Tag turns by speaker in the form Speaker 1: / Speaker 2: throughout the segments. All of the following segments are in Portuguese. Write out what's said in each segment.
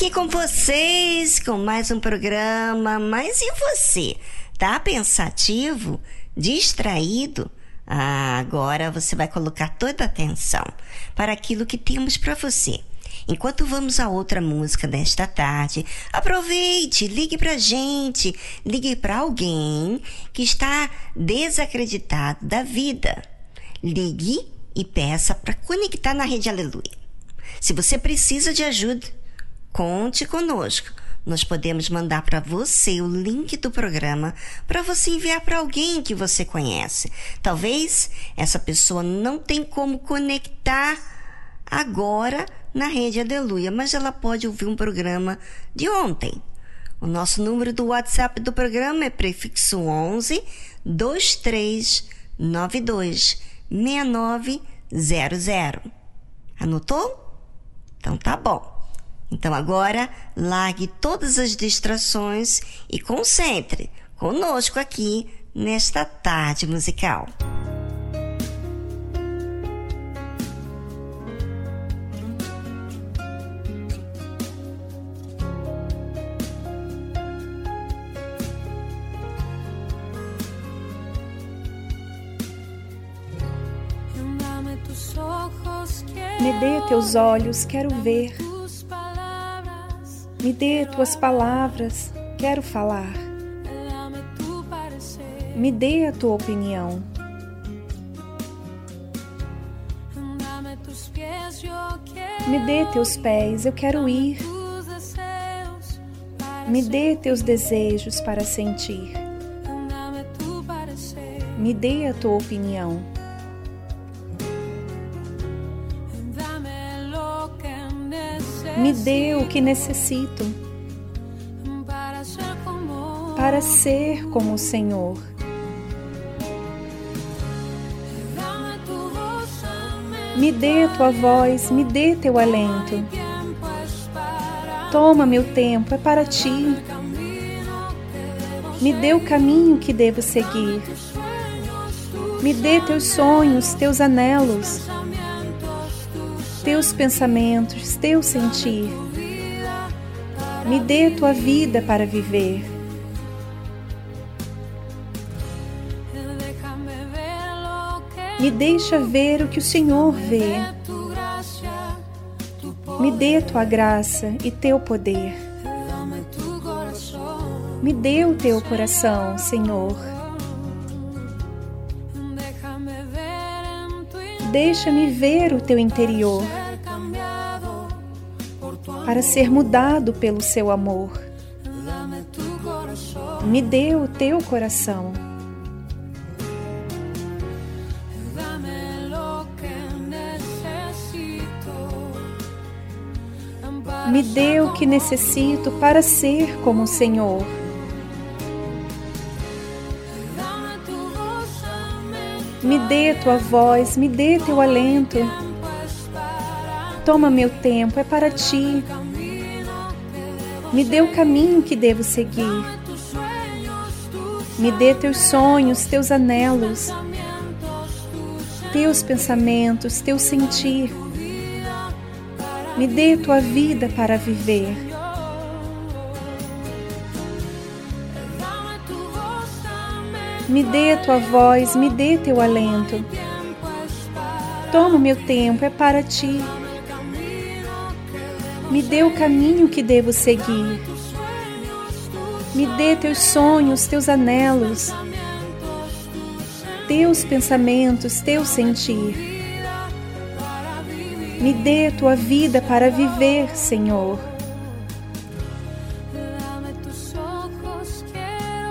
Speaker 1: Aqui com vocês com mais um programa. Mas e você? Tá pensativo? Distraído? Ah, agora você vai colocar toda a atenção para aquilo que temos para você. Enquanto vamos a outra música desta tarde, aproveite, ligue pra gente, ligue para alguém que está desacreditado da vida. Ligue e peça para conectar na rede Aleluia. Se você precisa de ajuda, Conte conosco. Nós podemos mandar para você o link do programa para você enviar para alguém que você conhece. Talvez essa pessoa não tem como conectar agora na rede Aleluia, mas ela pode ouvir um programa de ontem. O nosso número do WhatsApp do programa é prefixo 11 2392 6900. Anotou? Então tá bom. Então agora largue todas as distrações e concentre conosco aqui nesta tarde musical.
Speaker 2: Me dê teus olhos, quero ver me dê tuas palavras, quero falar. Me dê a tua opinião. Me dê teus pés, eu quero ir. Me dê teus desejos para sentir. Me dê a tua opinião. Me dê o que necessito para ser como o Senhor. Me dê tua voz, me dê teu alento. Toma meu tempo, é para ti. Me dê o caminho que devo seguir. Me dê teus sonhos, teus anelos, teus pensamentos, teu sentir. Me dê tua vida para viver. Me deixa ver o que o Senhor vê. Me dê tua graça e teu poder. Me dê o teu coração, Senhor. Deixa-me ver o teu interior para ser mudado pelo seu amor. Me dê o teu coração. Me dê o que necessito para ser como o Senhor. Me dê tua voz, me dê teu alento. Toma meu tempo, é para ti. Me dê o caminho que devo seguir. Me dê teus sonhos, teus anelos, teus pensamentos, teu sentir. Me dê tua vida para viver. Me dê tua voz, me dê teu alento. Toma meu tempo, é para ti. Me dê o caminho que devo seguir. Me dê teus sonhos, teus anelos, teus pensamentos, teu sentir. Me dê tua vida para viver, Senhor.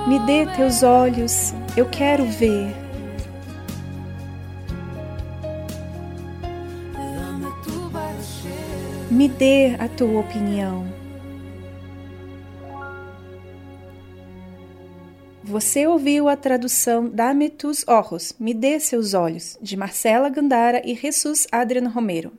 Speaker 2: Me dê teus olhos, eu quero ver. Me dê a tua opinião. Você ouviu a tradução Dame tus ojos, Me dê seus olhos, de Marcela Gandara e Jesus Adriano Romero.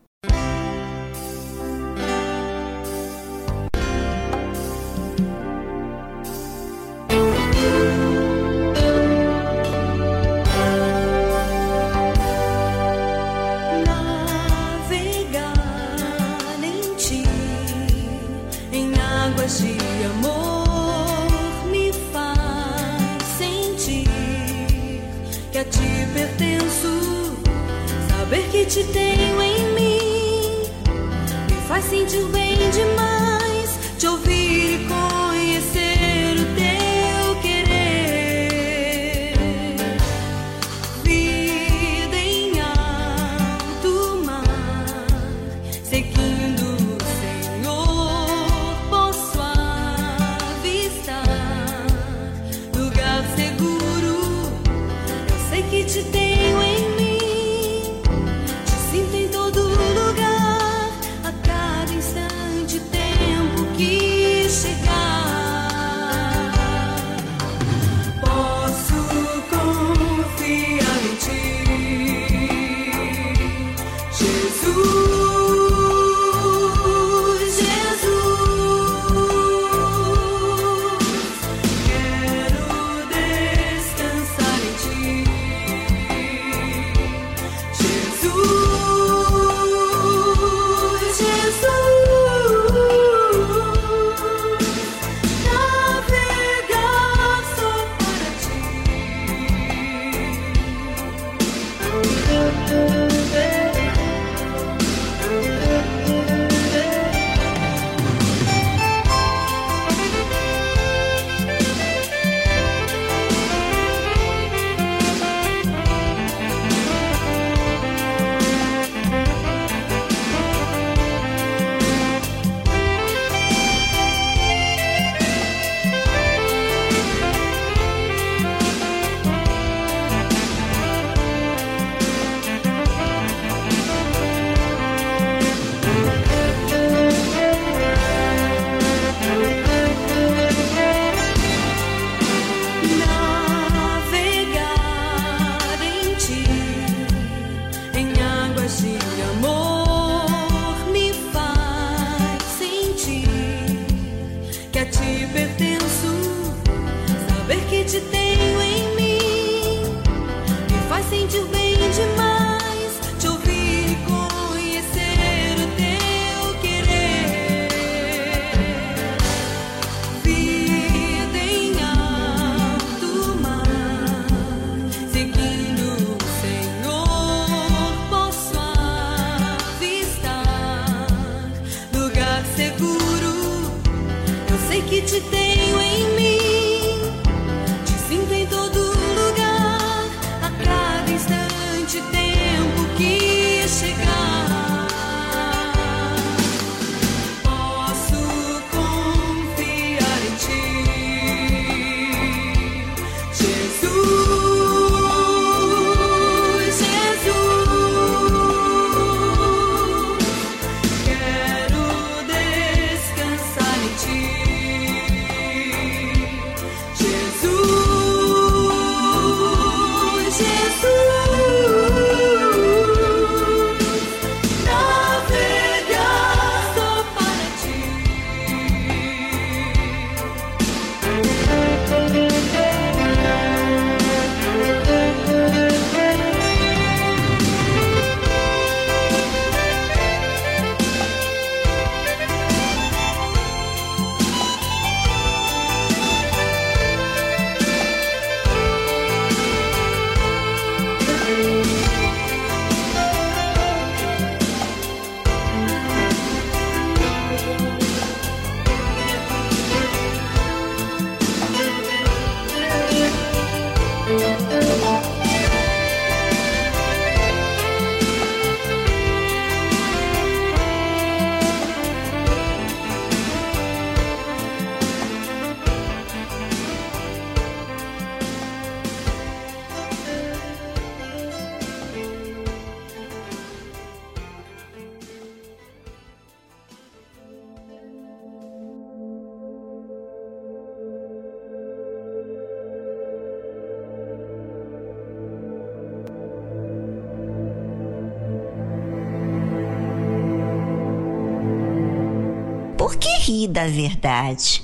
Speaker 1: Da verdade?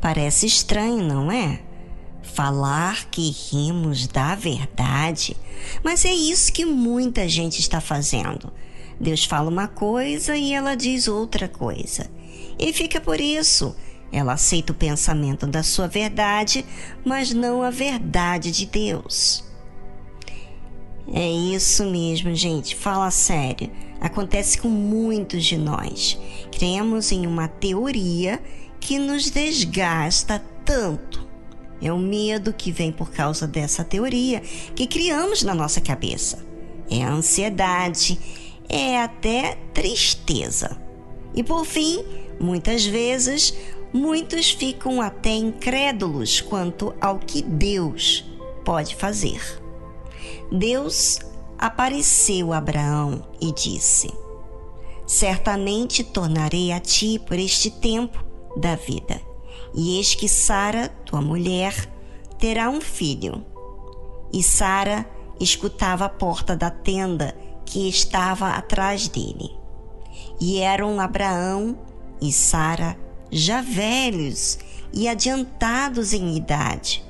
Speaker 1: Parece estranho, não é? Falar que rimos da verdade, mas é isso que muita gente está fazendo. Deus fala uma coisa e ela diz outra coisa. E fica por isso. Ela aceita o pensamento da sua verdade, mas não a verdade de Deus. É isso mesmo, gente. Fala sério. Acontece com muitos de nós. Cremos em uma teoria que nos desgasta tanto. É o medo que vem por causa dessa teoria que criamos na nossa cabeça. É a ansiedade, é até tristeza. E por fim, muitas vezes, muitos ficam até incrédulos quanto ao que Deus pode fazer. Deus apareceu Abraão e disse: Certamente tornarei a ti por este tempo da vida, e eis que Sara, tua mulher, terá um filho. E Sara escutava a porta da tenda que estava atrás dele. E eram Abraão e Sara já velhos e adiantados em idade.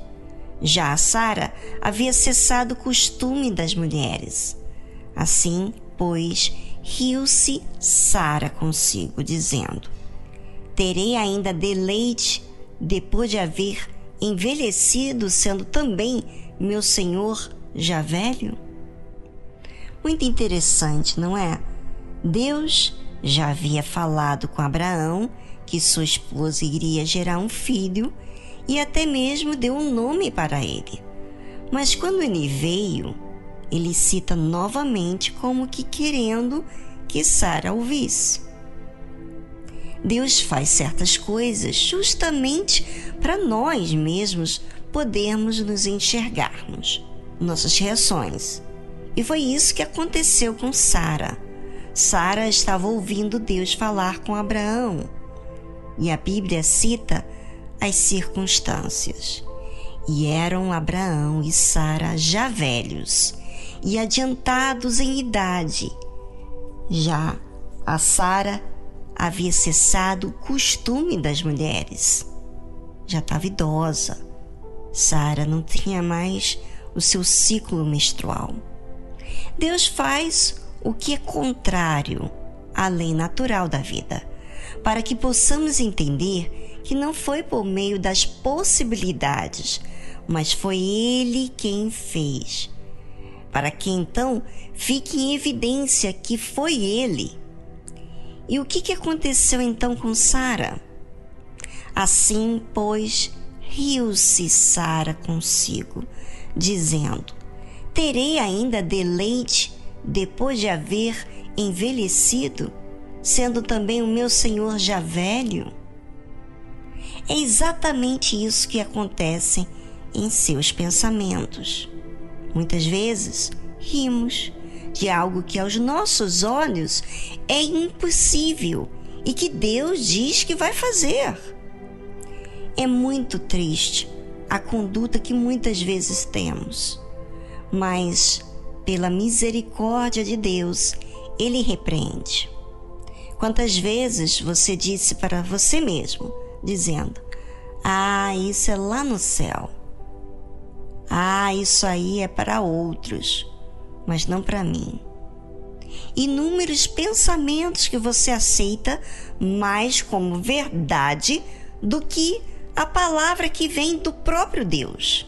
Speaker 1: Já a Sara havia cessado o costume das mulheres. Assim, pois, riu-se Sara consigo, dizendo: Terei ainda deleite depois de haver envelhecido, sendo também meu senhor já velho? Muito interessante, não é? Deus já havia falado com Abraão que sua esposa iria gerar um filho e até mesmo deu um nome para ele. Mas quando ele veio, ele cita novamente como que querendo que Sara ouvisse. Deus faz certas coisas justamente para nós mesmos podermos nos enxergarmos, nossas reações. E foi isso que aconteceu com Sara. Sara estava ouvindo Deus falar com Abraão. E a Bíblia cita as circunstâncias. E eram Abraão e Sara já velhos e adiantados em idade. Já a Sara havia cessado o costume das mulheres. já estava idosa. Sara não tinha mais o seu ciclo menstrual. Deus faz o que é contrário à lei natural da vida, para que possamos entender que não foi por meio das possibilidades, mas foi Ele quem fez. Para que então fique em evidência que foi Ele. E o que, que aconteceu então com Sara? Assim, pois, riu-se Sara consigo, dizendo: Terei ainda deleite depois de haver envelhecido, sendo também o meu senhor já velho? É exatamente isso que acontece em seus pensamentos. Muitas vezes rimos de algo que aos nossos olhos é impossível e que Deus diz que vai fazer. É muito triste a conduta que muitas vezes temos, mas pela misericórdia de Deus, Ele repreende. Quantas vezes você disse para você mesmo, dizendo: Ah, isso é lá no céu. Ah, isso aí é para outros, mas não para mim. Inúmeros pensamentos que você aceita mais como verdade do que a palavra que vem do próprio Deus.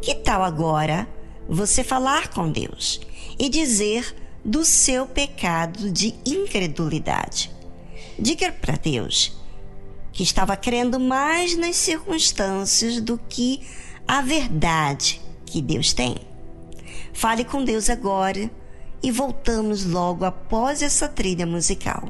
Speaker 1: Que tal agora você falar com Deus e dizer do seu pecado de incredulidade? Diga para Deus que estava crendo mais nas circunstâncias do que a verdade que Deus tem. Fale com Deus agora e voltamos logo após essa trilha musical.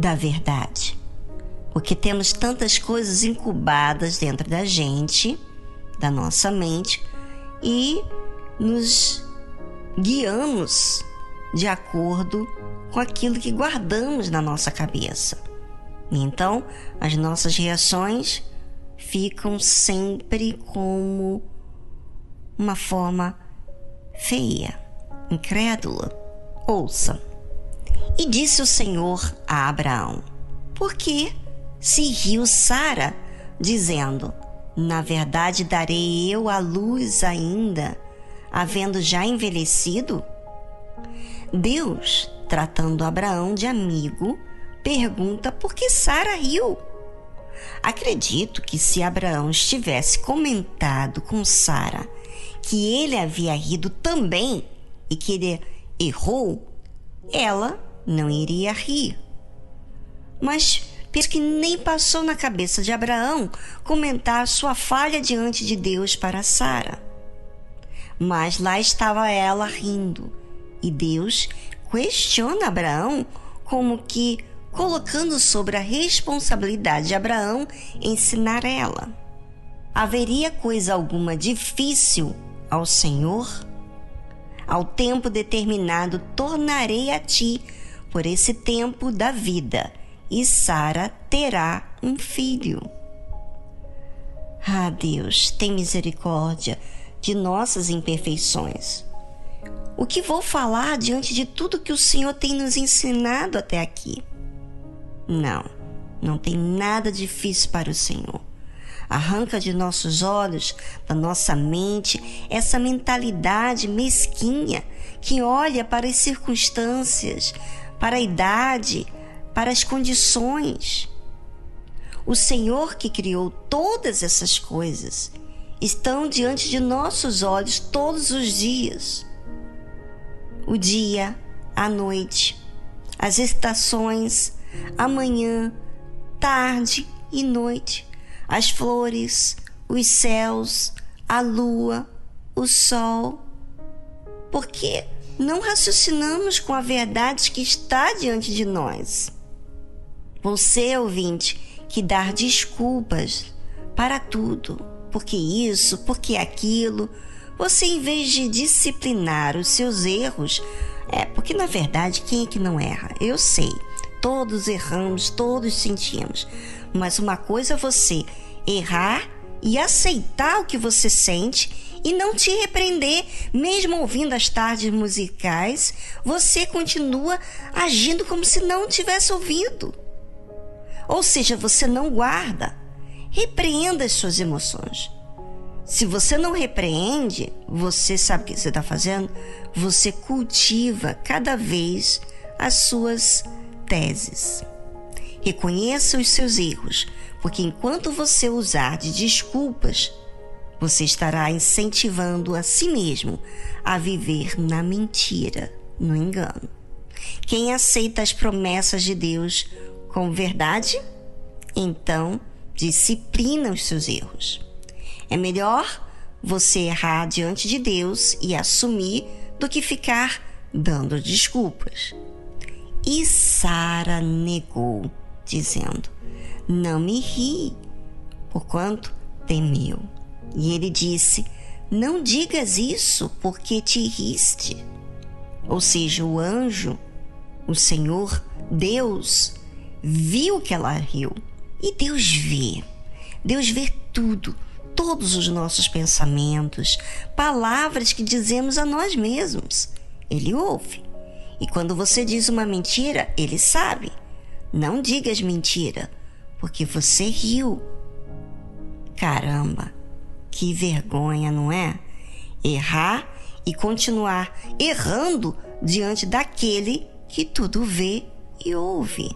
Speaker 1: Da verdade. Porque temos tantas coisas incubadas dentro da gente, da nossa mente, e nos guiamos de acordo com aquilo que guardamos na nossa cabeça. Então, as nossas reações ficam sempre como uma forma feia, incrédula. Ouça. E disse o Senhor a Abraão: Por que se riu Sara, dizendo: Na verdade darei eu a luz ainda, havendo já envelhecido? Deus, tratando Abraão de amigo, pergunta por que Sara riu. Acredito que se Abraão estivesse comentado com Sara que ele havia rido também e que ele errou, ela não iria rir. Mas penso que nem passou na cabeça de Abraão comentar sua falha diante de Deus para Sara. Mas lá estava ela rindo, e Deus questiona Abraão como que colocando sobre a responsabilidade de Abraão ensinar ela. Haveria coisa alguma difícil ao Senhor? Ao tempo determinado tornarei a ti por esse tempo da vida, e Sara terá um filho. Ah, Deus, tem misericórdia de nossas imperfeições. O que vou falar diante de tudo que o Senhor tem nos ensinado até aqui? Não, não tem nada difícil para o Senhor. Arranca de nossos olhos, da nossa mente, essa mentalidade mesquinha que olha para as circunstâncias, para a idade, para as condições. O Senhor que criou todas essas coisas estão diante de nossos olhos todos os dias. O dia, a noite, as estações, a manhã, tarde e noite as flores, os céus, a lua, o sol. Porque não raciocinamos com a verdade que está diante de nós. Você, ouvinte, que dar desculpas para tudo, porque isso, porque aquilo, você em vez de disciplinar os seus erros, é porque na verdade quem é que não erra? Eu sei, todos erramos, todos sentimos. Mas uma coisa é você errar e aceitar o que você sente e não te repreender, mesmo ouvindo as tardes musicais, você continua agindo como se não tivesse ouvido. Ou seja, você não guarda. Repreenda as suas emoções. Se você não repreende, você sabe o que você está fazendo? Você cultiva cada vez as suas teses. Reconheça os seus erros, porque enquanto você usar de desculpas, você estará incentivando a si mesmo a viver na mentira, no engano. Quem aceita as promessas de Deus com verdade, então disciplina os seus erros. É melhor você errar diante de Deus e assumir do que ficar dando desculpas. E Sara negou, dizendo: Não me ri, porquanto temeu. E ele disse: Não digas isso, porque te riste. Ou seja, o anjo, o Senhor, Deus, viu que ela riu. E Deus vê. Deus vê tudo, todos os nossos pensamentos, palavras que dizemos a nós mesmos. Ele ouve. E quando você diz uma mentira, ele sabe. Não digas mentira, porque você riu. Caramba, que vergonha, não é? Errar e continuar errando diante daquele que tudo vê e ouve.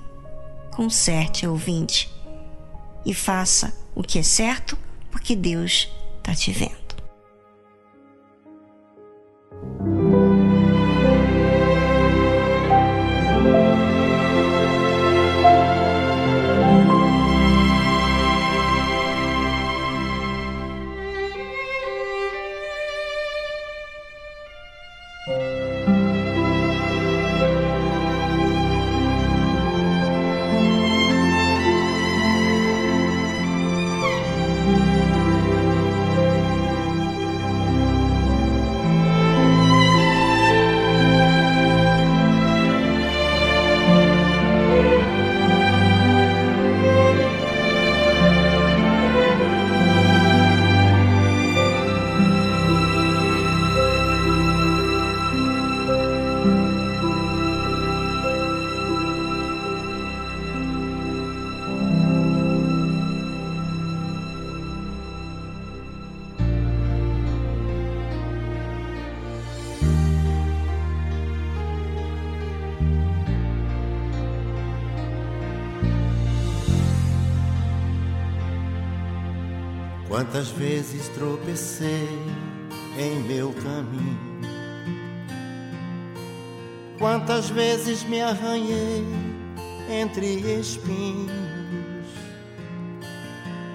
Speaker 1: Conserte, ouvinte, e faça o que é certo, porque Deus está te vendo.
Speaker 3: Me arranhei entre espinhos,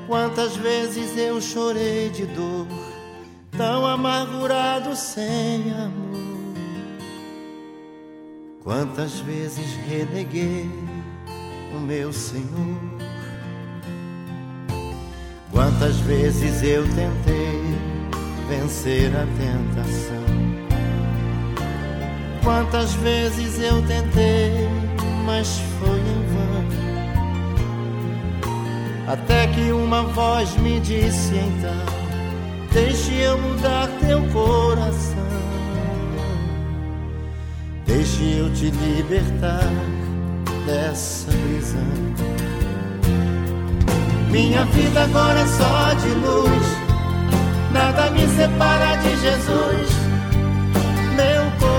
Speaker 3: quantas vezes eu chorei de dor, tão amargurado sem amor, quantas vezes reneguei o meu Senhor. Quantas vezes eu tentei vencer a tentação. Quantas vezes eu tentei, mas foi em vão. Até que uma voz me disse então: Deixe eu mudar teu coração. Deixe eu te libertar dessa prisão. Minha vida agora é só de luz. Nada me separa de Jesus. Meu quer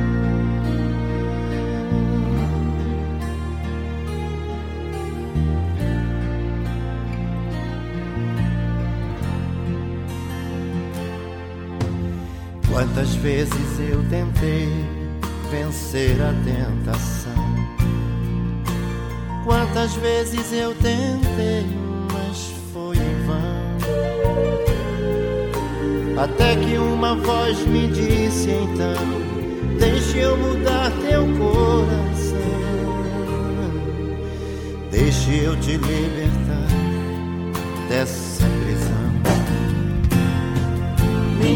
Speaker 3: Quantas vezes eu tentei vencer a tentação? Quantas vezes eu tentei, mas foi em vão. Até que uma voz me disse então: Deixe eu mudar teu coração. Deixe eu te libertar dessa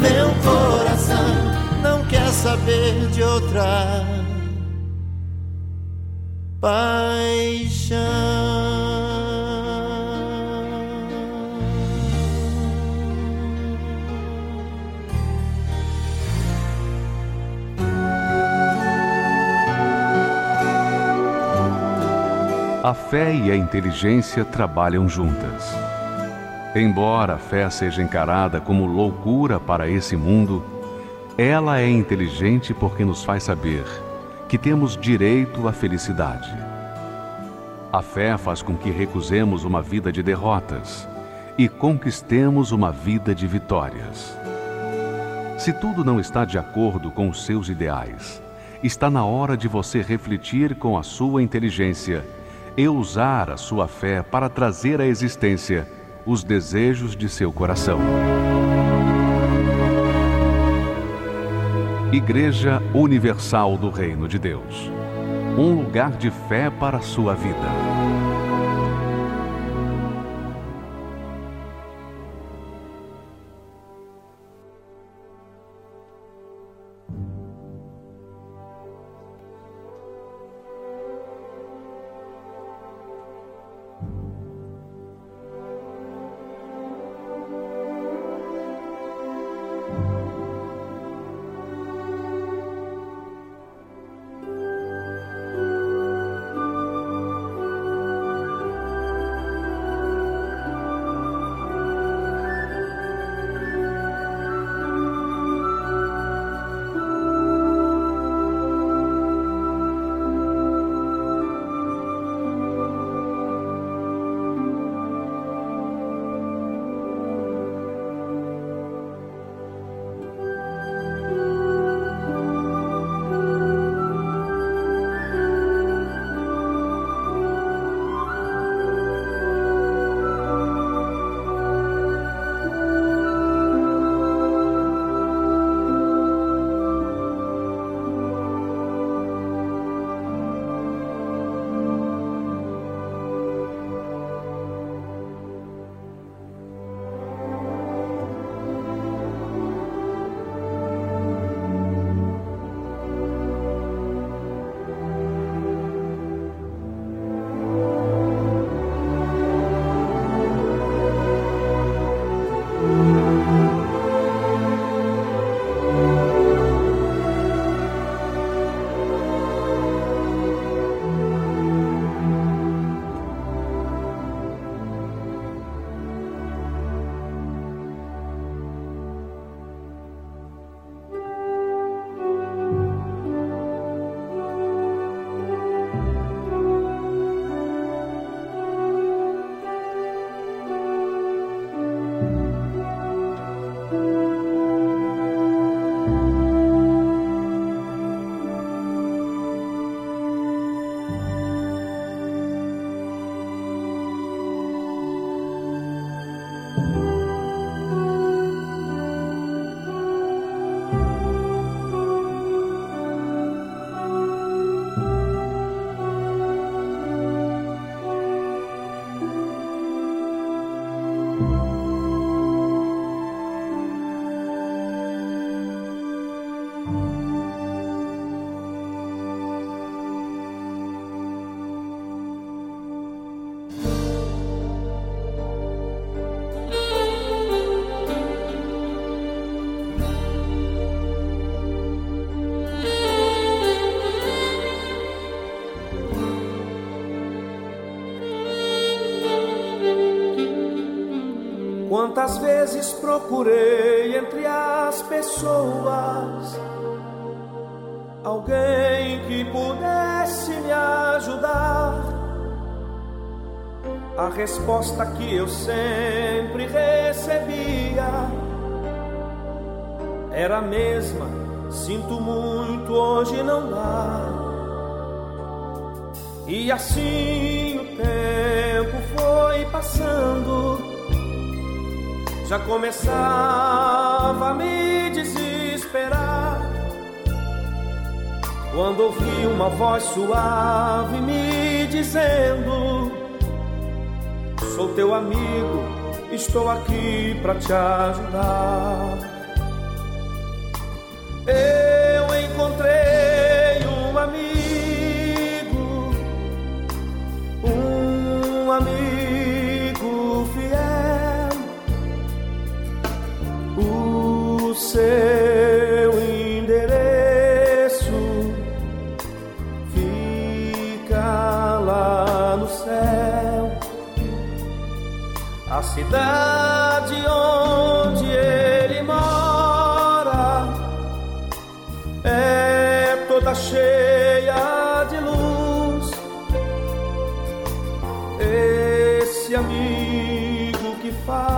Speaker 3: Meu coração não quer saber de outra paixão.
Speaker 4: A fé e a inteligência trabalham juntas. Embora a fé seja encarada como loucura para esse mundo, ela é inteligente porque nos faz saber que temos direito à felicidade. A fé faz com que recusemos uma vida de derrotas e conquistemos uma vida de vitórias. Se tudo não está de acordo com os seus ideais, está na hora de você refletir com a sua inteligência e usar a sua fé para trazer à existência os desejos de seu coração. Igreja Universal do Reino de Deus um lugar de fé para a sua vida.
Speaker 5: Quantas vezes procurei entre as pessoas alguém que pudesse me ajudar. A resposta que eu sempre recebia era a mesma: sinto muito, hoje não dá. E assim o tempo foi passando, já começava a me desesperar. Quando ouvi uma voz suave me dizendo: Sou teu amigo, estou aqui para te ajudar. Eu encontrei seu endereço fica lá no céu, a cidade onde ele mora é toda cheia de luz. Esse amigo que falo,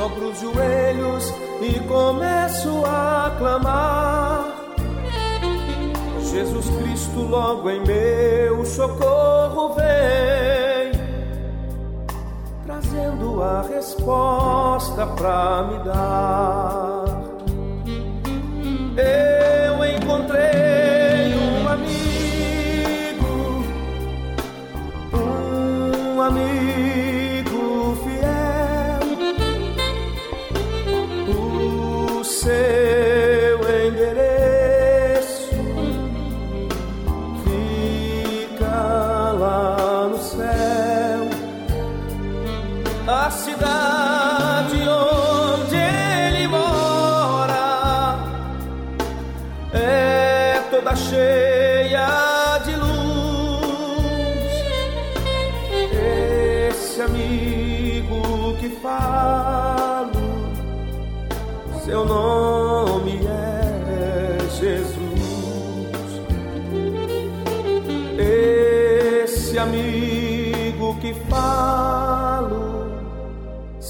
Speaker 5: dobro os joelhos e começo a clamar. Jesus Cristo, logo em meu socorro vem, trazendo a resposta pra me dar.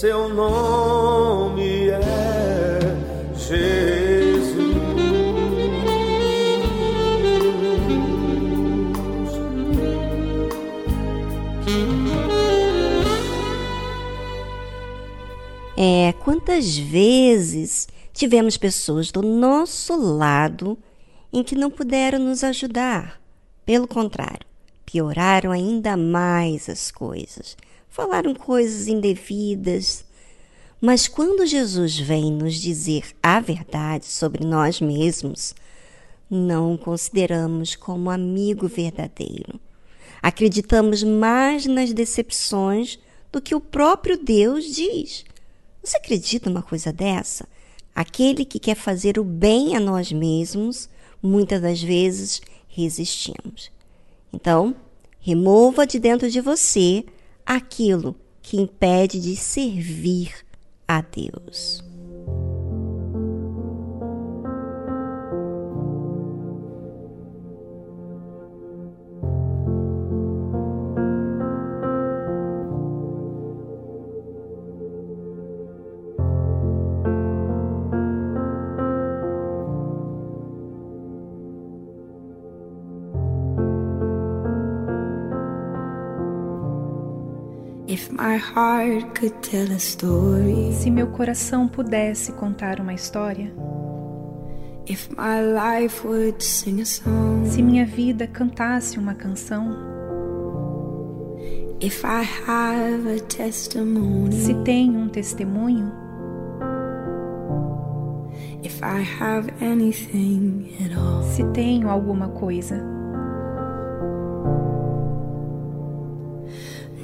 Speaker 5: Seu nome é Jesus. É,
Speaker 1: quantas vezes tivemos pessoas do nosso lado em que não puderam nos ajudar. Pelo contrário, pioraram ainda mais as coisas. Falaram coisas indevidas. Mas quando Jesus vem nos dizer a verdade sobre nós mesmos, não o consideramos como amigo verdadeiro. Acreditamos mais nas decepções do que o próprio Deus diz. Você acredita numa coisa dessa? Aquele que quer fazer o bem a nós mesmos, muitas das vezes resistimos. Então, remova de dentro de você aquilo que impede de servir a Deus.
Speaker 2: Se meu coração pudesse contar uma história,
Speaker 6: if my life would sing a song,
Speaker 2: se minha vida cantasse uma canção,
Speaker 6: if I have a testimony,
Speaker 2: se tenho um testemunho,
Speaker 6: if I have anything at all.
Speaker 2: se tenho alguma coisa.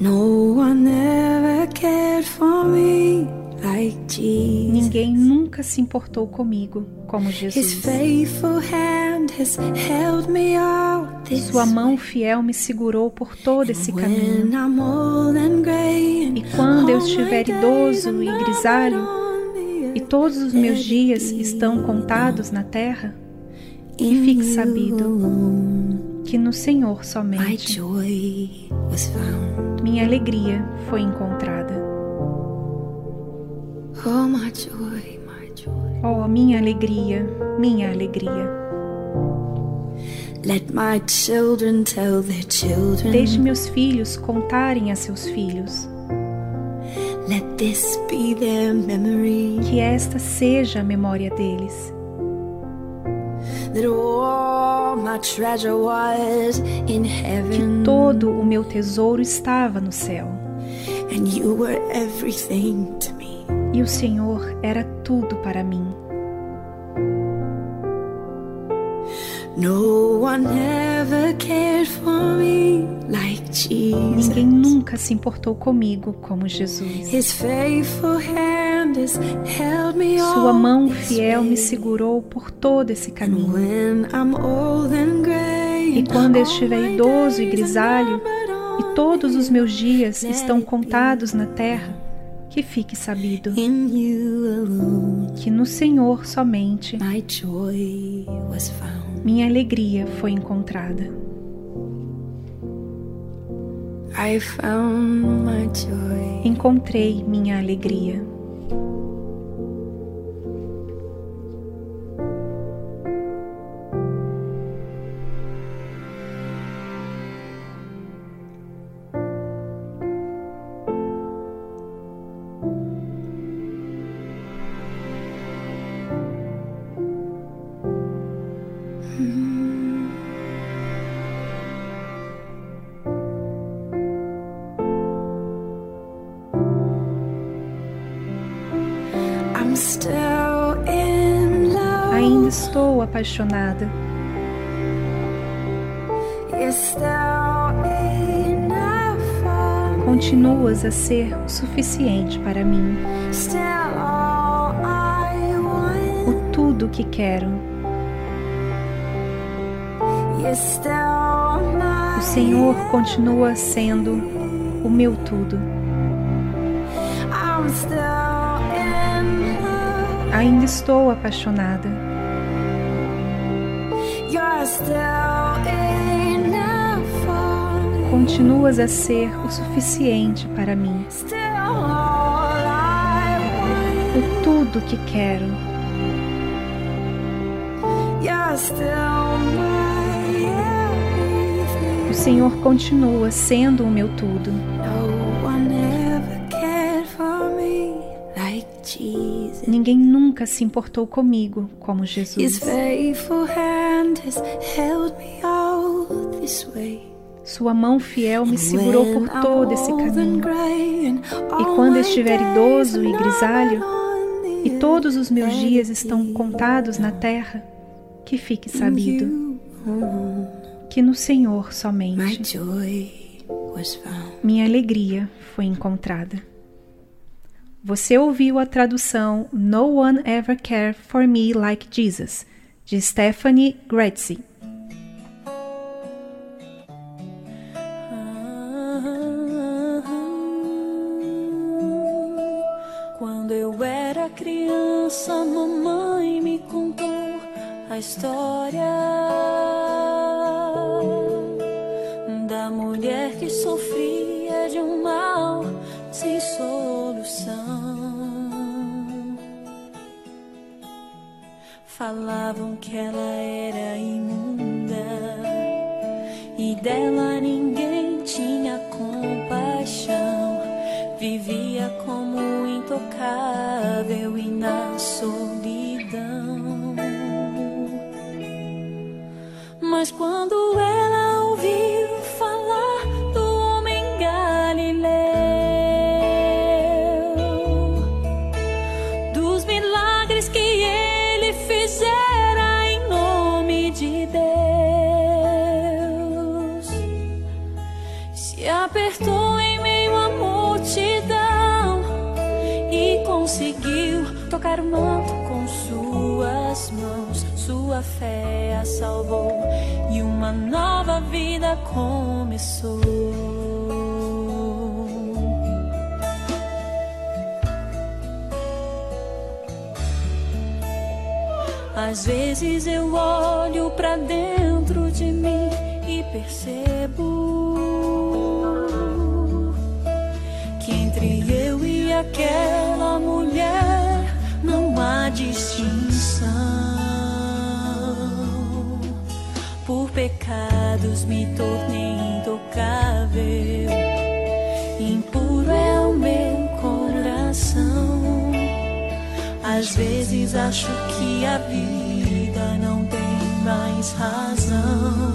Speaker 6: No one ever cared for me like Jesus.
Speaker 2: Ninguém nunca se importou comigo como
Speaker 6: His
Speaker 2: Jesus.
Speaker 6: faithful hand has held me all this
Speaker 2: Sua mão fiel me segurou por todo esse caminho.
Speaker 6: I'm old and gray and
Speaker 2: E quando eu estiver idoso e grisalho, E todos os meus dias estão contados na terra, que fique sabido que no Senhor somente minha alegria foi encontrada.
Speaker 6: Oh, my joy, my joy.
Speaker 2: Oh, minha alegria, minha alegria.
Speaker 6: Let my children tell their children.
Speaker 2: Deixe meus filhos contarem a seus filhos.
Speaker 6: Let this be their memory.
Speaker 2: Que esta seja a memória deles. Que
Speaker 6: heaven.
Speaker 2: todo o meu tesouro estava no céu.
Speaker 6: And you were everything to me.
Speaker 2: E o Senhor era tudo para mim.
Speaker 6: No one ever cared for me like Jesus.
Speaker 2: Ninguém nunca se importou comigo como Jesus. Sua mão fiel me segurou por todo esse caminho. E
Speaker 6: and
Speaker 2: quando eu estiver idoso e grisalho, e todos os meus dias estão contados na terra, que fique sabido que no Senhor somente minha alegria foi encontrada. Encontrei minha alegria. Apaixonada. Continuas a ser o suficiente para mim, o tudo que quero. O Senhor continua sendo o meu tudo. Ainda estou apaixonada. Continuas a ser o suficiente para mim, o tudo que quero. O Senhor continua sendo o meu tudo. Ninguém nunca se importou comigo como Jesus.
Speaker 6: Faithful hand has held me all this way.
Speaker 2: Sua mão fiel me segurou por todo esse caminho.
Speaker 6: all
Speaker 2: quando estiver idoso e grisalho, E todos os meus dias estão contados na terra, que fique sabido que no Senhor somente minha alegria foi encontrada. Você ouviu a tradução No One Ever Cared for Me Like Jesus, de Stephanie Gretzi.
Speaker 7: Quando eu era criança, mamãe me contou a história Falavam que ela era imunda e dela ninguém tinha compaixão. Vivia como intocável e na solidão. Mas quando conseguiu tocar o manto com suas mãos. Sua fé a salvou e uma nova vida começou. Às vezes eu olho pra dentro de mim e percebo que entre eu e aquela pecados me tornei intocável, impuro é o meu coração. Às vezes acho que a vida não tem mais razão.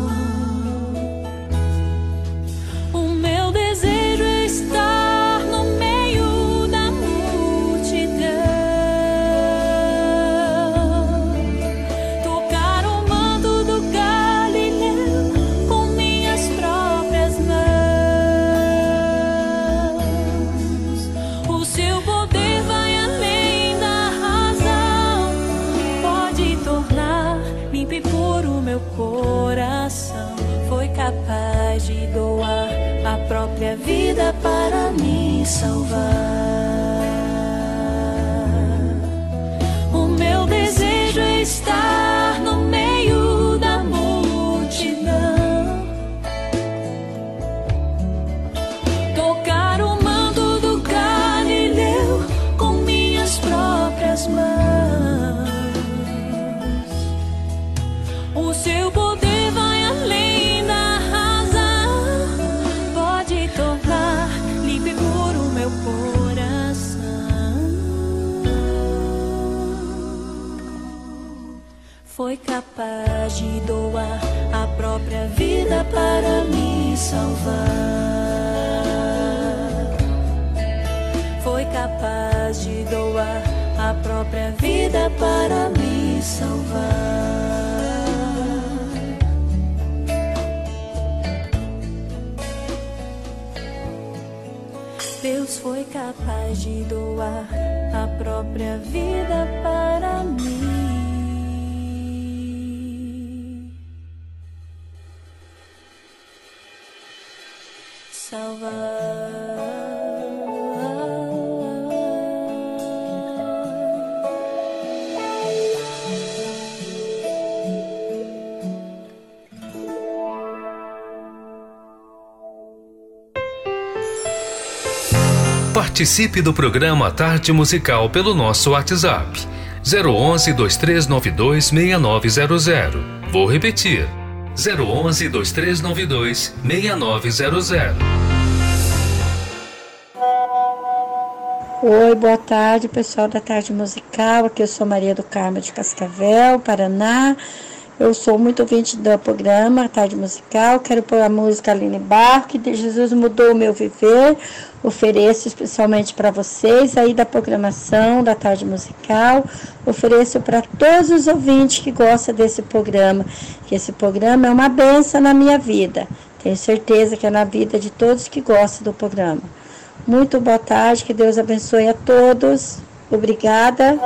Speaker 7: Me vida para me salvar. Deus foi capaz de doar a própria vida para mim. Salvar.
Speaker 8: Participe do programa Tarde Musical pelo nosso WhatsApp 011 2392 6900. Vou repetir. 011 2392 6900.
Speaker 9: Oi, boa tarde, pessoal da Tarde Musical. Aqui eu sou Maria do Carmo de Cascavel, Paraná. Eu sou muito ouvinte do programa Tarde Musical. Quero pôr a música Aline Barro, que Jesus mudou o meu viver. Ofereço especialmente para vocês aí da programação da Tarde Musical. Ofereço para todos os ouvintes que gostam desse programa, que esse programa é uma benção na minha vida. Tenho certeza que é na vida de todos que gostam do programa. Muito boa tarde, que Deus abençoe a todos. Obrigada.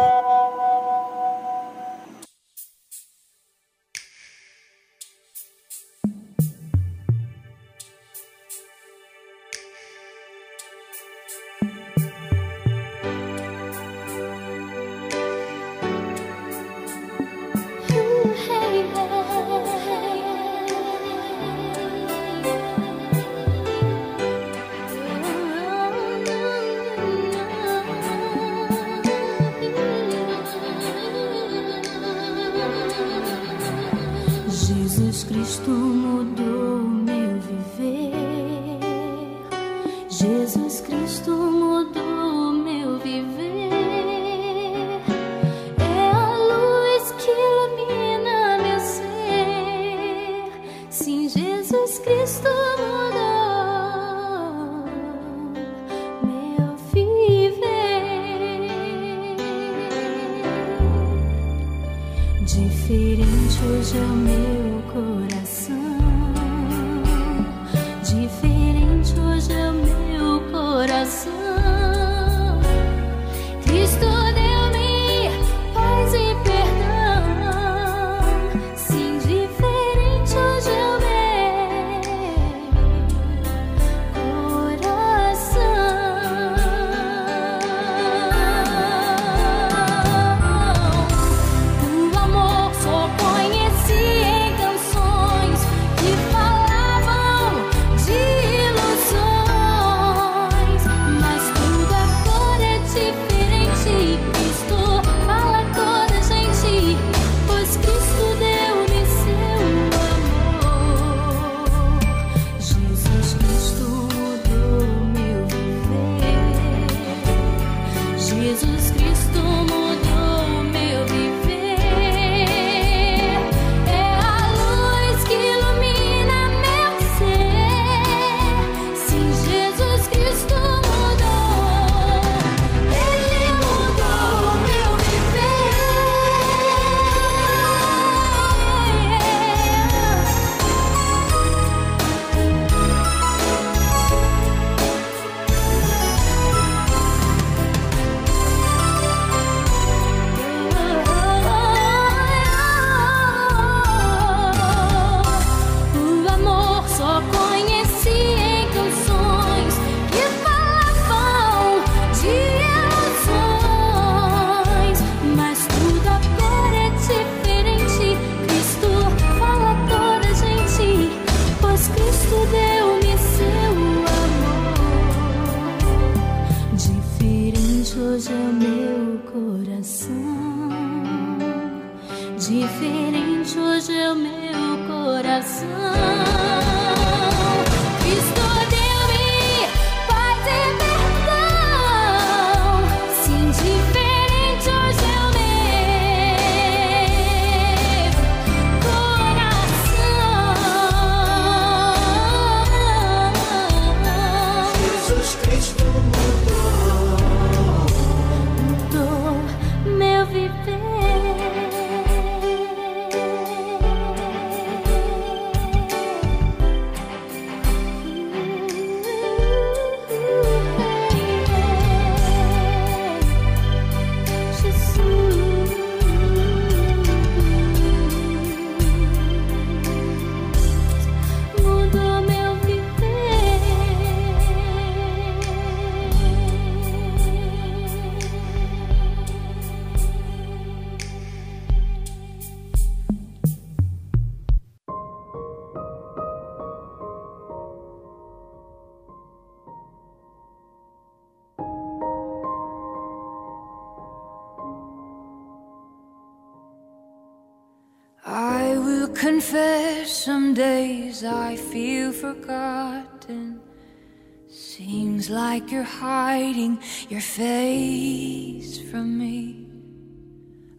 Speaker 10: like you're hiding your face from me.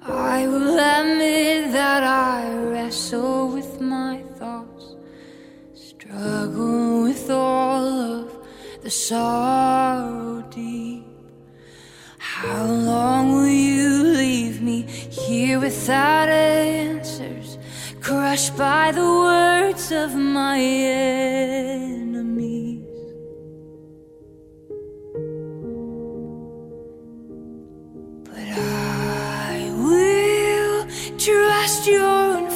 Speaker 10: I will admit that I wrestle with my thoughts, struggle with all of the sorrow deep. How long will you leave me here without answers, crushed by the words of my end? trust your own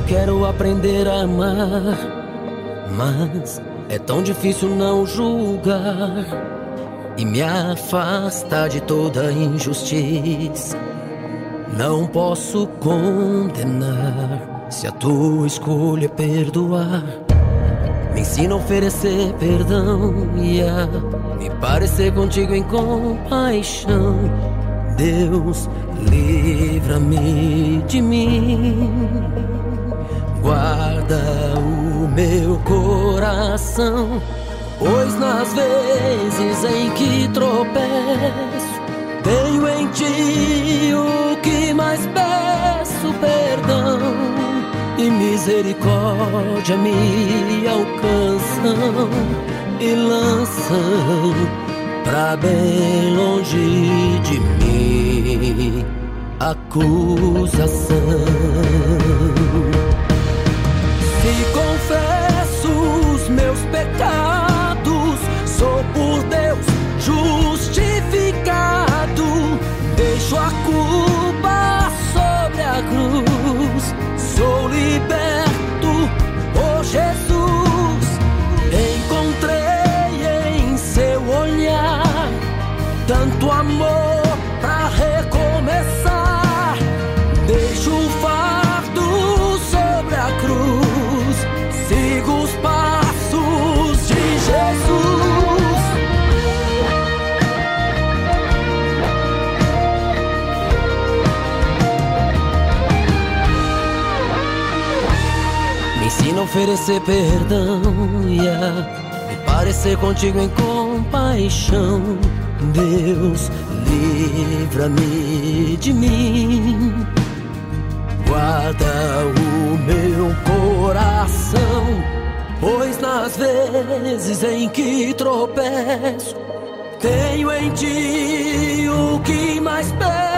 Speaker 11: Eu quero aprender a amar, mas é tão difícil não julgar e me afasta de toda injustiça. Não posso condenar se a tua escolha é perdoar. Me ensina a oferecer perdão e a me parecer contigo em compaixão. Deus, livra-me de mim. Guarda o meu coração, pois nas vezes em que tropeço, tenho em ti o que mais peço perdão e misericórdia me alcançam e lançam pra bem longe de mim acusação. Meus oferecer perdão e a me parecer contigo em compaixão. Deus, livra-me de mim. Guarda o meu coração, pois nas vezes em que tropeço, tenho em ti o que mais peço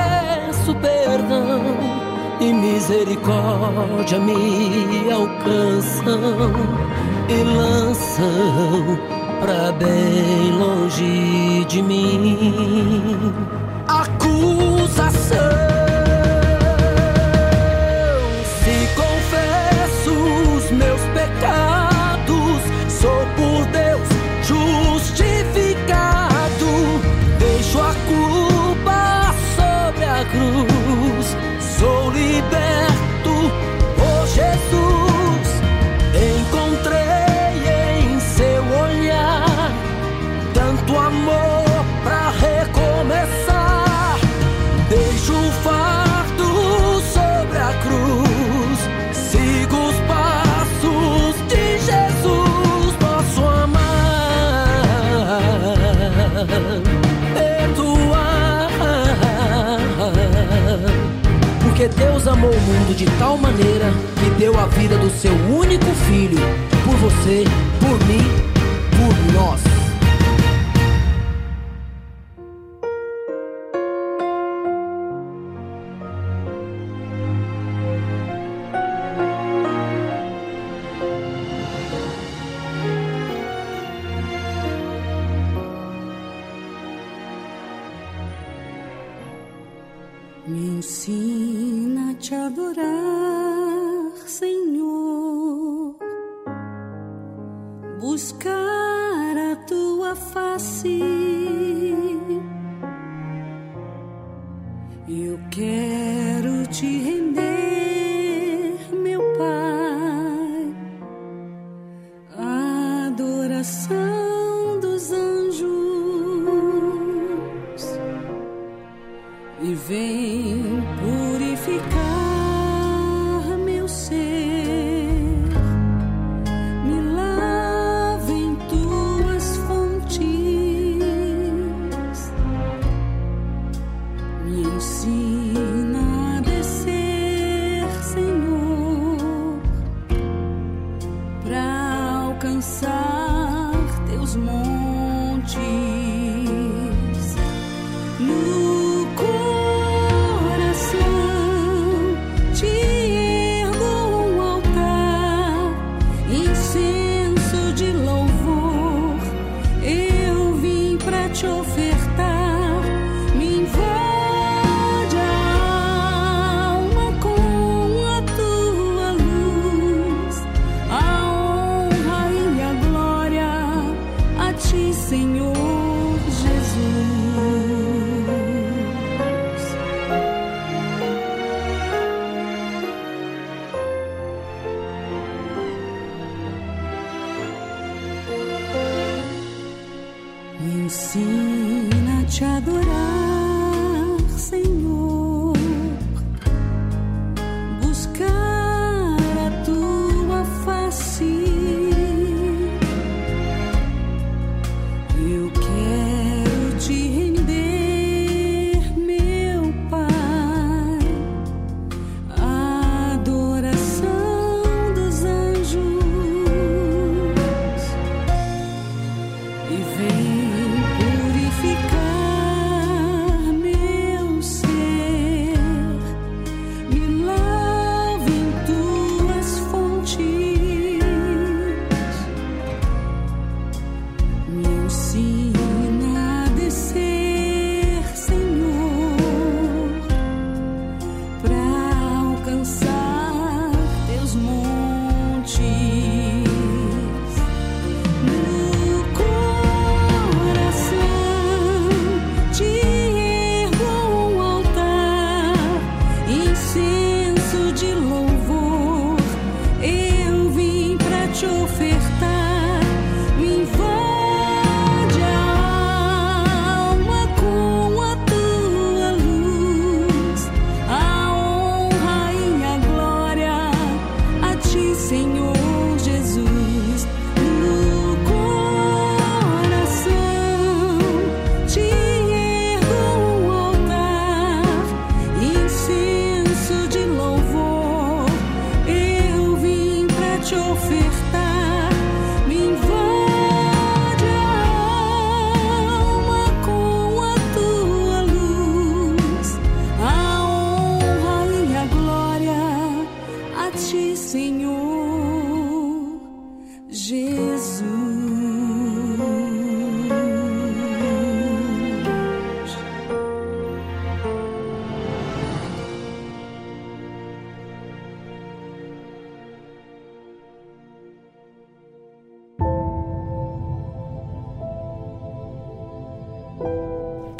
Speaker 11: misericórdia me alcançam e lançam pra bem longe de mim. Acusação.
Speaker 12: amou o mundo de tal maneira que deu a vida do seu único filho, por você, por mim, por nós.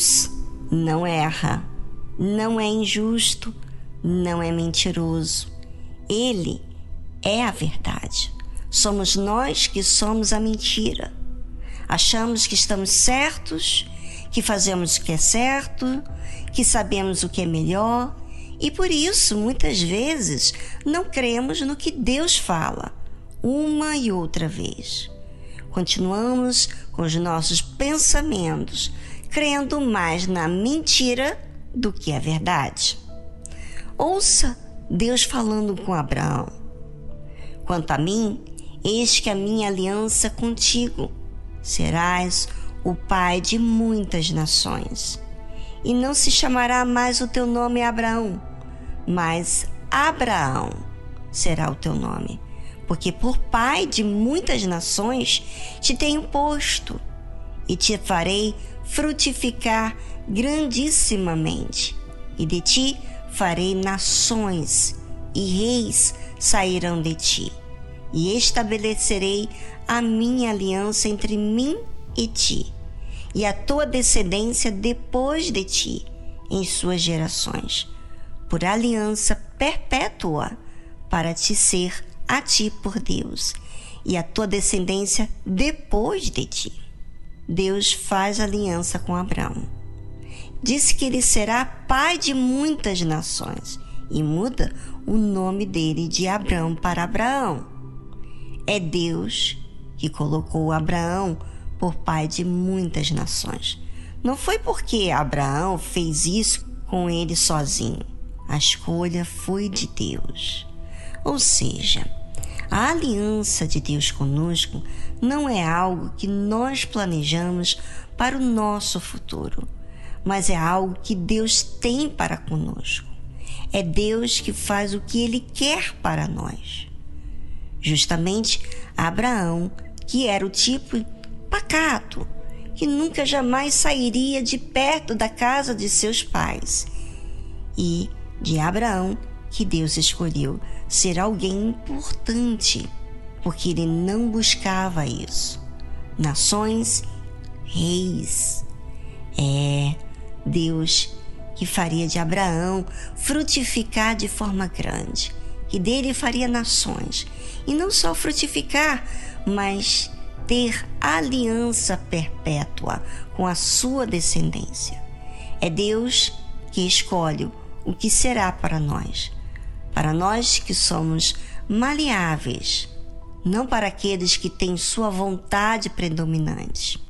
Speaker 1: Deus não erra, não é injusto, não é mentiroso. Ele é a verdade. Somos nós que somos a mentira. Achamos que estamos certos, que fazemos o que é certo, que sabemos o que é melhor e por isso, muitas vezes, não cremos no que Deus fala, uma e outra vez. Continuamos com os nossos pensamentos crendo mais na mentira do que a verdade. Ouça Deus falando com Abraão: Quanto a mim, eis que a minha aliança contigo serás o pai de muitas nações. E não se chamará mais o teu nome Abraão, mas Abraão será o teu nome, porque por pai de muitas nações te tenho posto e te farei frutificar grandissimamente, e de ti farei nações, e reis sairão de ti, e estabelecerei a minha aliança entre mim e ti, e a tua descendência depois de ti, em suas gerações, por aliança perpétua, para te ser a ti por Deus, e a tua descendência depois de ti. Deus faz aliança com Abraão. Disse que ele será pai de muitas nações e muda o nome dele de Abraão para Abraão. É Deus que colocou Abraão por pai de muitas nações. Não foi porque Abraão fez isso com ele sozinho. A escolha foi de Deus. Ou seja, a aliança de Deus conosco não é algo que nós planejamos para o nosso futuro, mas é algo que Deus tem para conosco. É Deus que faz o que Ele quer para nós. Justamente Abraão, que era o tipo pacato, que nunca jamais sairia de perto da casa de seus pais, e de Abraão, que Deus escolheu ser alguém importante porque ele não buscava isso. Nações, reis. É Deus que faria de Abraão frutificar de forma grande, que dele faria nações. E não só frutificar, mas ter aliança perpétua com a sua descendência. É Deus que escolhe o que será para nós. Para nós que somos maleáveis, não para aqueles que têm sua vontade predominante.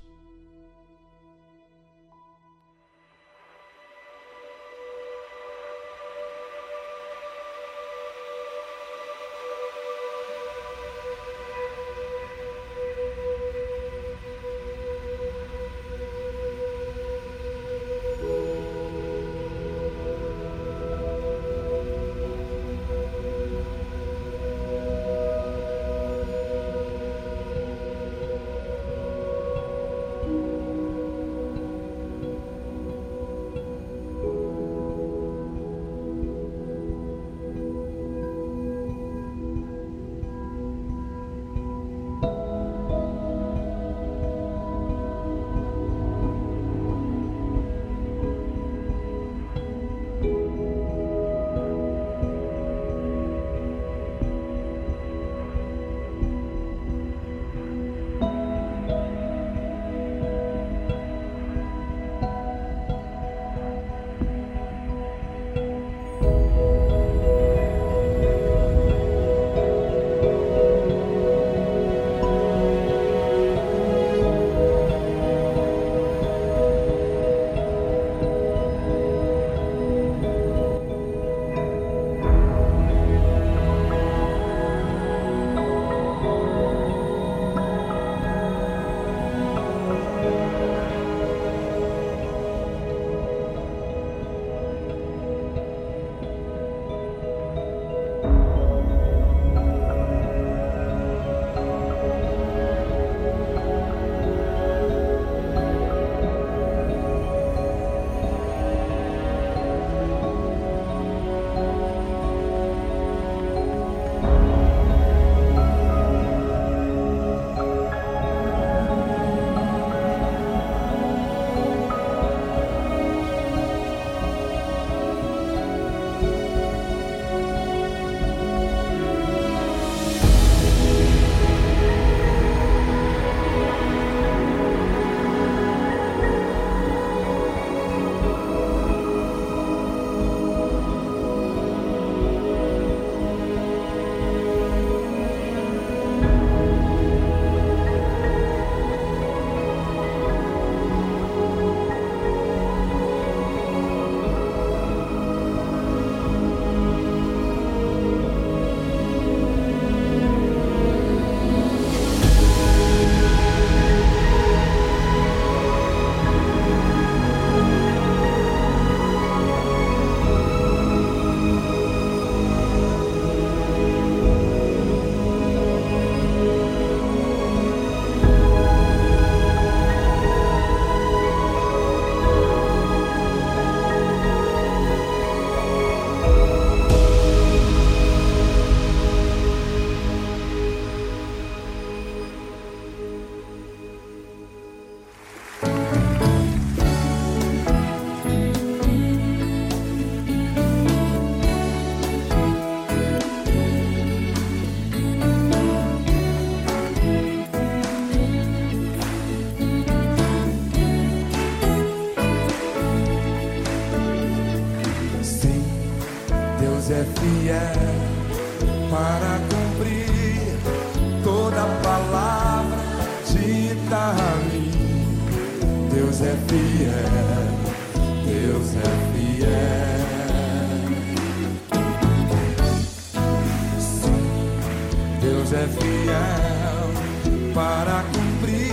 Speaker 5: para cumprir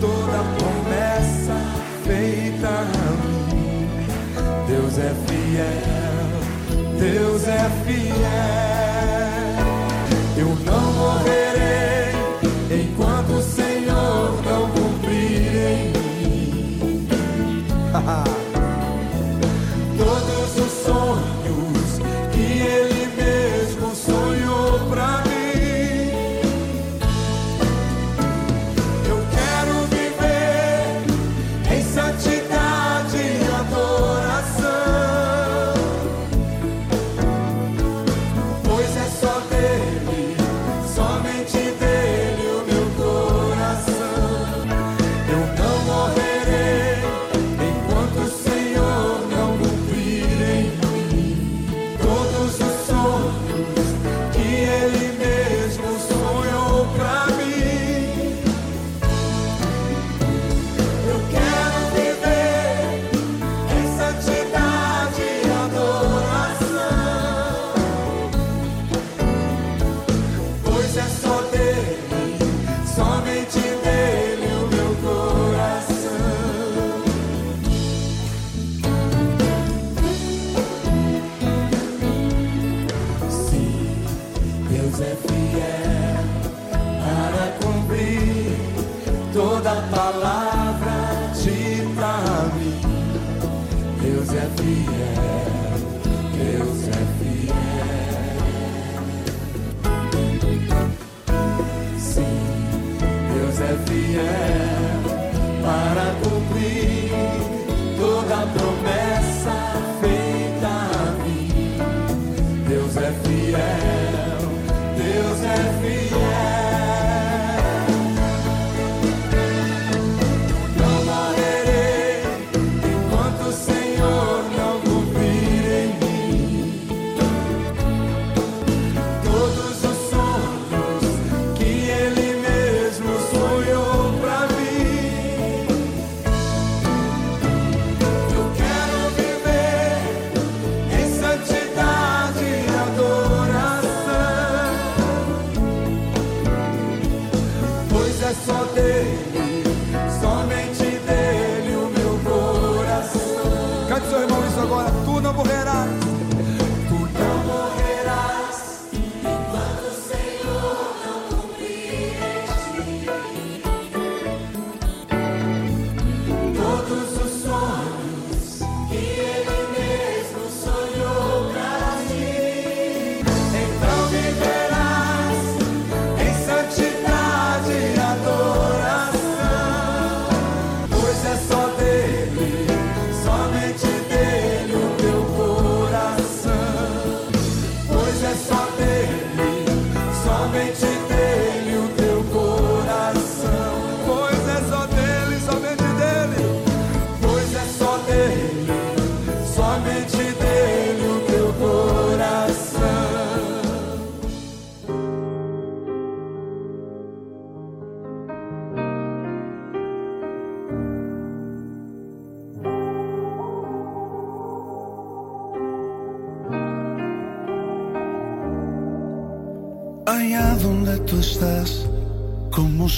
Speaker 5: toda promessa feita a mim. Deus é fiel, Deus é fiel.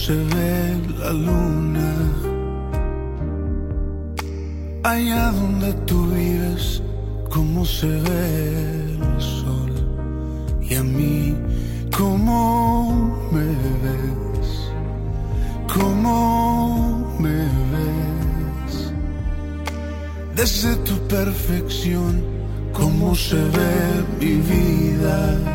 Speaker 13: se ve la luna. Allá donde tú vives, cómo se ve el sol. Y a mí, cómo me ves, cómo me ves. Desde tu perfección, cómo se ve mi vida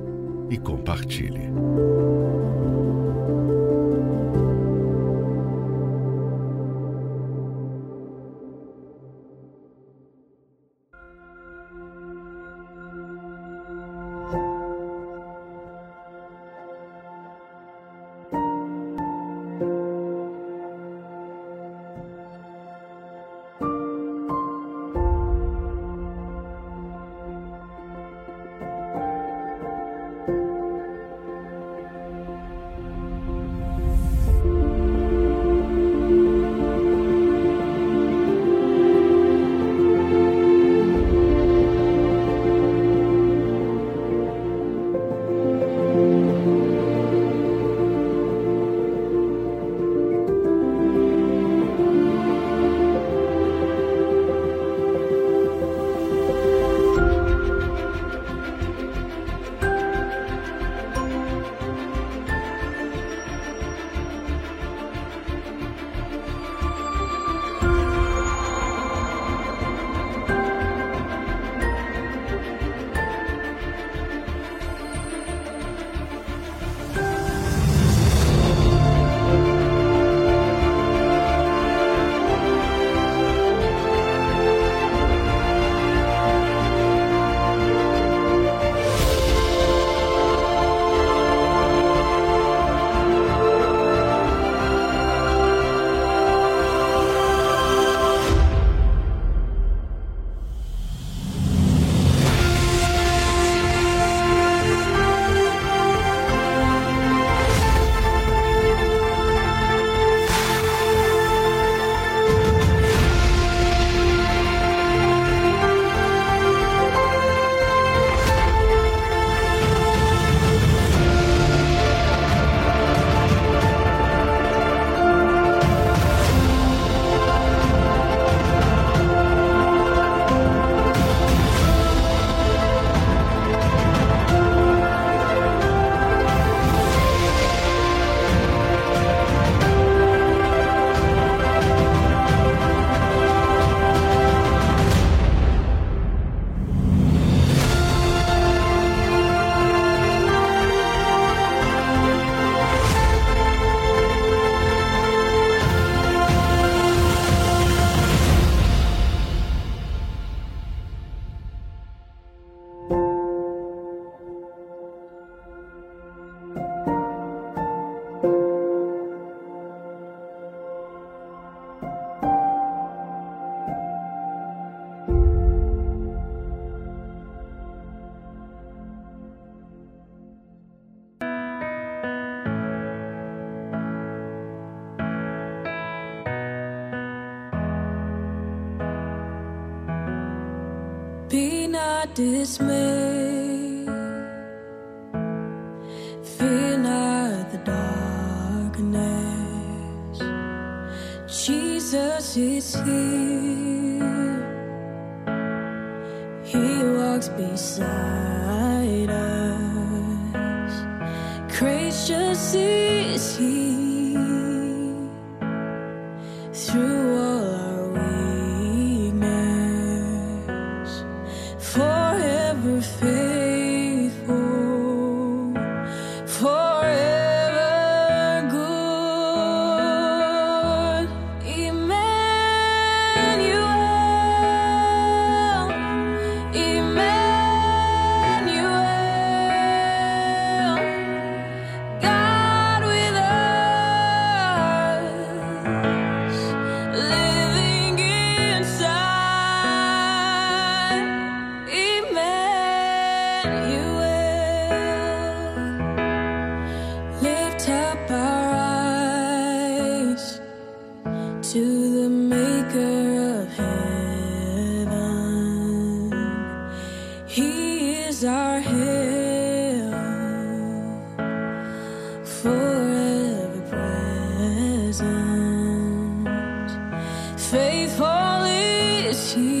Speaker 4: e compartilhe.
Speaker 10: present. Faithful is He.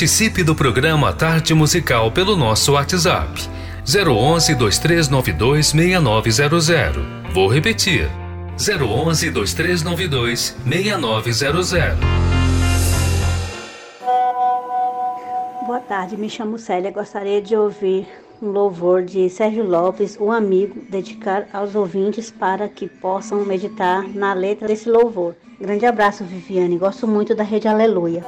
Speaker 8: Participe do programa Tarde Musical pelo nosso WhatsApp 011 2392 6900. Vou repetir. 011 2392 6900.
Speaker 14: Boa tarde, me chamo Célia. Gostaria de ouvir um louvor de Sérgio Lopes, um amigo, dedicar aos ouvintes para que possam meditar na letra desse louvor. Grande abraço, Viviane. Gosto muito da Rede Aleluia.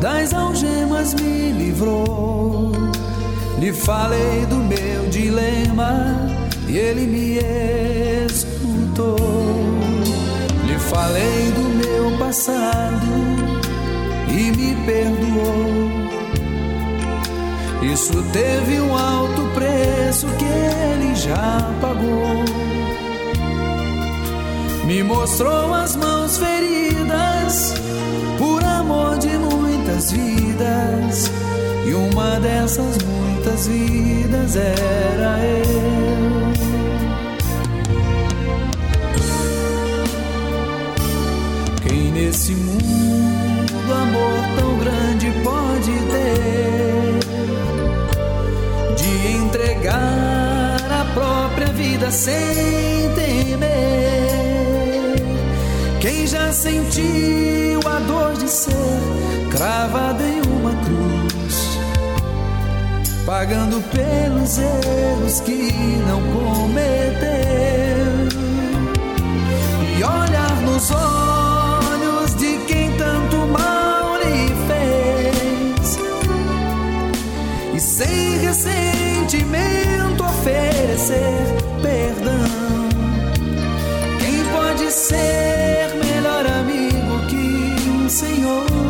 Speaker 15: Das algemas me livrou. Lhe falei do meu dilema e ele me escutou. Lhe falei do meu passado e me perdoou. Isso teve um alto preço que ele já pagou. Me mostrou as mãos feridas por amor de muitas vidas, e uma dessas muitas vidas era eu. Quem nesse mundo amor tão grande pode ter de entregar a própria vida sem temer? Quem já sentiu a dor de ser? cravada em uma cruz, pagando pelos erros que não cometeu. E olhar nos olhos de quem tanto mal lhe fez, e sem ressentimento oferecer perdão. Quem pode ser melhor amigo que um Senhor?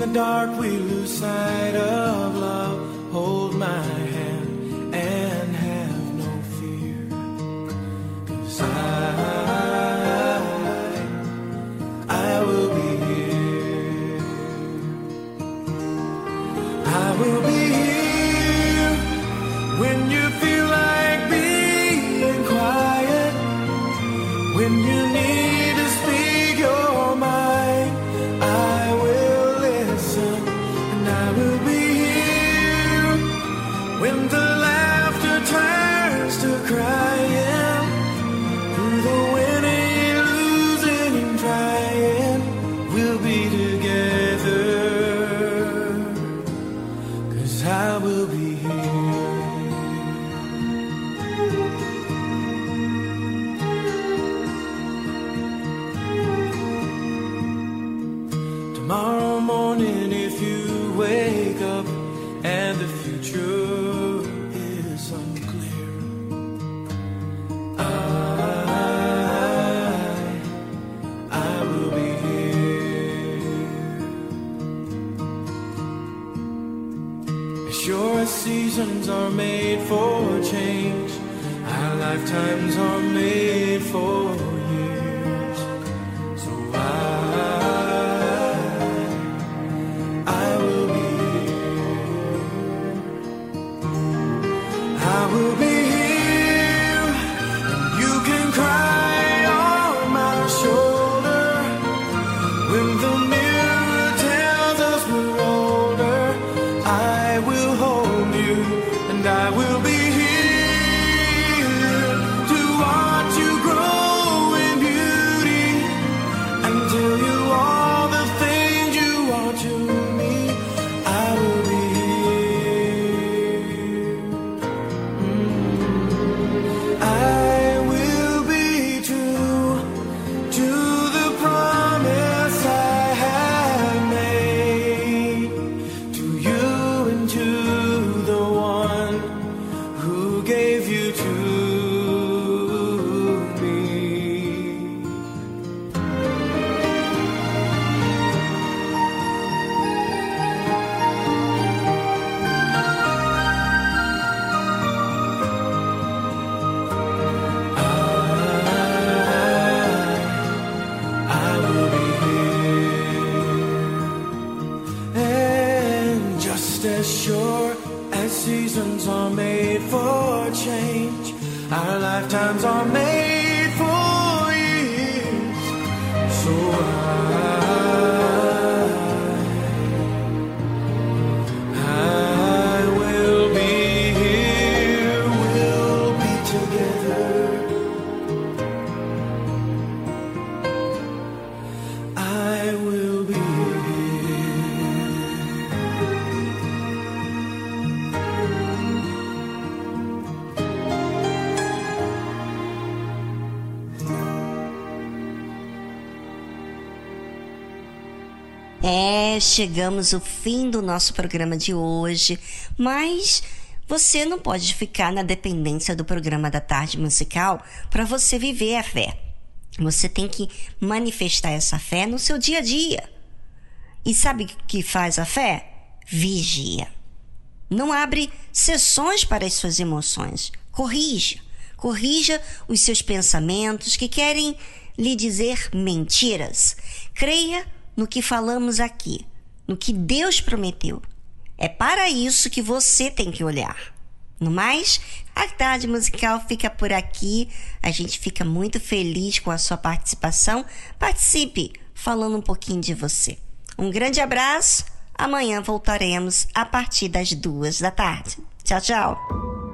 Speaker 5: the dark we lose sight of love. Hold my hand.
Speaker 1: Chegamos ao fim do nosso programa de hoje, mas você não pode ficar na dependência do programa da tarde musical para você viver a fé. Você tem que manifestar essa fé no seu dia a dia. E sabe o que faz a fé? Vigia. Não abre sessões para as suas emoções. Corrija. Corrija os seus pensamentos que querem lhe dizer mentiras. Creia no que falamos aqui, no que Deus prometeu. É para isso que você tem que olhar. No mais, a tarde musical fica por aqui. A gente fica muito feliz com a sua participação. Participe falando um pouquinho de você. Um grande abraço. Amanhã voltaremos a partir das duas da tarde. Tchau, tchau.